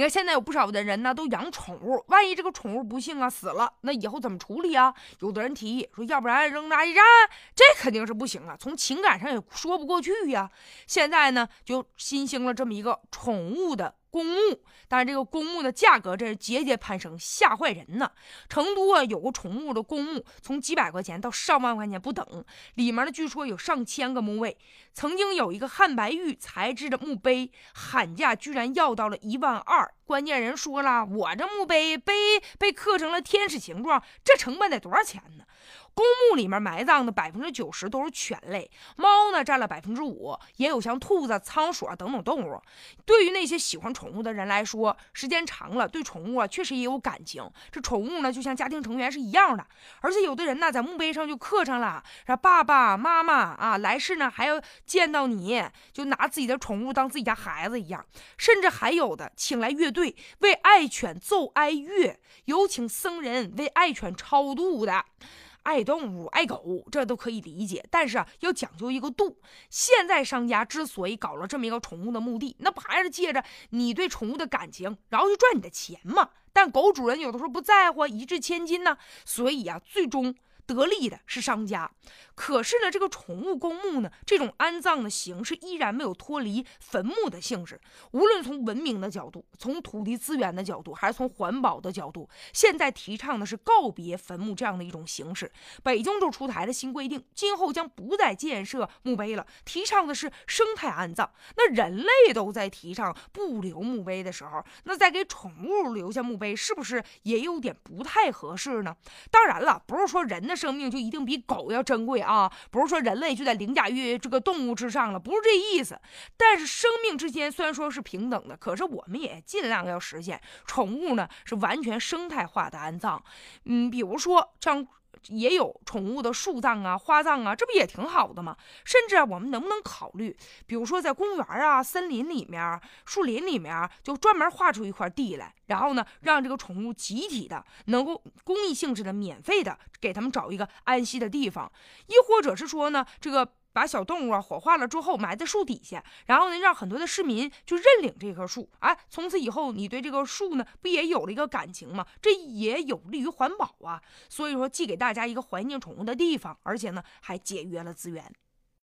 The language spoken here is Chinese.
你看现在有不少的人呢，都养宠物，万一这个宠物不幸啊死了，那以后怎么处理啊？有的人提议说，要不然扔垃圾站，这肯定是不行啊，从情感上也说不过去呀。现在呢，就新兴了这么一个宠物的。公墓，但是这个公墓的价格真是节节攀升，吓坏人呢。成都啊，有个宠物的公墓，从几百块钱到上万块钱不等，里面呢据说有上千个墓位。曾经有一个汉白玉材质的墓碑，喊价居然要到了一万二。关键人说了，我这墓碑碑被刻成了天使形状，这成本得多少钱呢？公墓里面埋葬的百分之九十都是犬类，猫呢占了百分之五，也有像兔子、仓鼠等等动物。对于那些喜欢宠物的人来说，时间长了，对宠物啊确实也有感情。这宠物呢就像家庭成员是一样的，而且有的人呢在墓碑上就刻上了，说爸爸妈妈啊，来世呢还要见到你，就拿自己的宠物当自己家孩子一样。甚至还有的请来乐队为爱犬奏哀乐，有请僧人为爱犬超度的。爱动物、爱狗，这都可以理解，但是啊，要讲究一个度。现在商家之所以搞了这么一个宠物的墓地，那不还是借着你对宠物的感情，然后去赚你的钱吗？但狗主人有的时候不在乎，一掷千金呢，所以啊，最终。得利的是商家，可是呢，这个宠物公墓呢，这种安葬的形式依然没有脱离坟墓的性质。无论从文明的角度，从土地资源的角度，还是从环保的角度，现在提倡的是告别坟墓这样的一种形式。北京就出台了新规定，今后将不再建设墓碑了，提倡的是生态安葬。那人类都在提倡不留墓碑的时候，那再给宠物留下墓碑，是不是也有点不太合适呢？当然了，不是说人的。生命就一定比狗要珍贵啊！不是说人类就在凌驾于这个动物之上了，不是这意思。但是生命之间虽然说是平等的，可是我们也尽量要实现宠物呢是完全生态化的安葬。嗯，比如说像。也有宠物的树葬啊、花葬啊，这不也挺好的吗？甚至啊，我们能不能考虑，比如说在公园啊、森林里面、树林里面，就专门划出一块地来，然后呢，让这个宠物集体的能够公益性质的、免费的给他们找一个安息的地方，亦或者是说呢，这个。把小动物啊火化了之后埋在树底下，然后呢让很多的市民去认领这棵树，哎，从此以后你对这个树呢不也有了一个感情吗？这也有利于环保啊。所以说，既给大家一个怀念宠物的地方，而且呢还节约了资源。